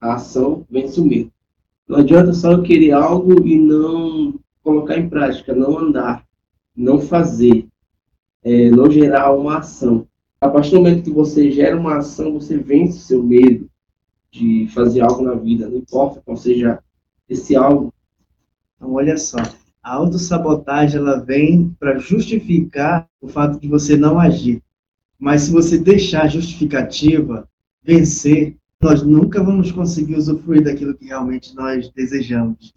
A ação vence o medo. Não adianta só eu querer algo e não colocar em prática, não andar, não fazer, é, não gerar uma ação. A partir do momento que você gera uma ação, você vence o seu medo de fazer algo na vida, não importa qual seja esse algo. Então, olha só, a autossabotagem ela vem para justificar o fato de você não agir. Mas se você deixar a justificativa vencer, nós nunca vamos conseguir usufruir daquilo que realmente nós desejamos.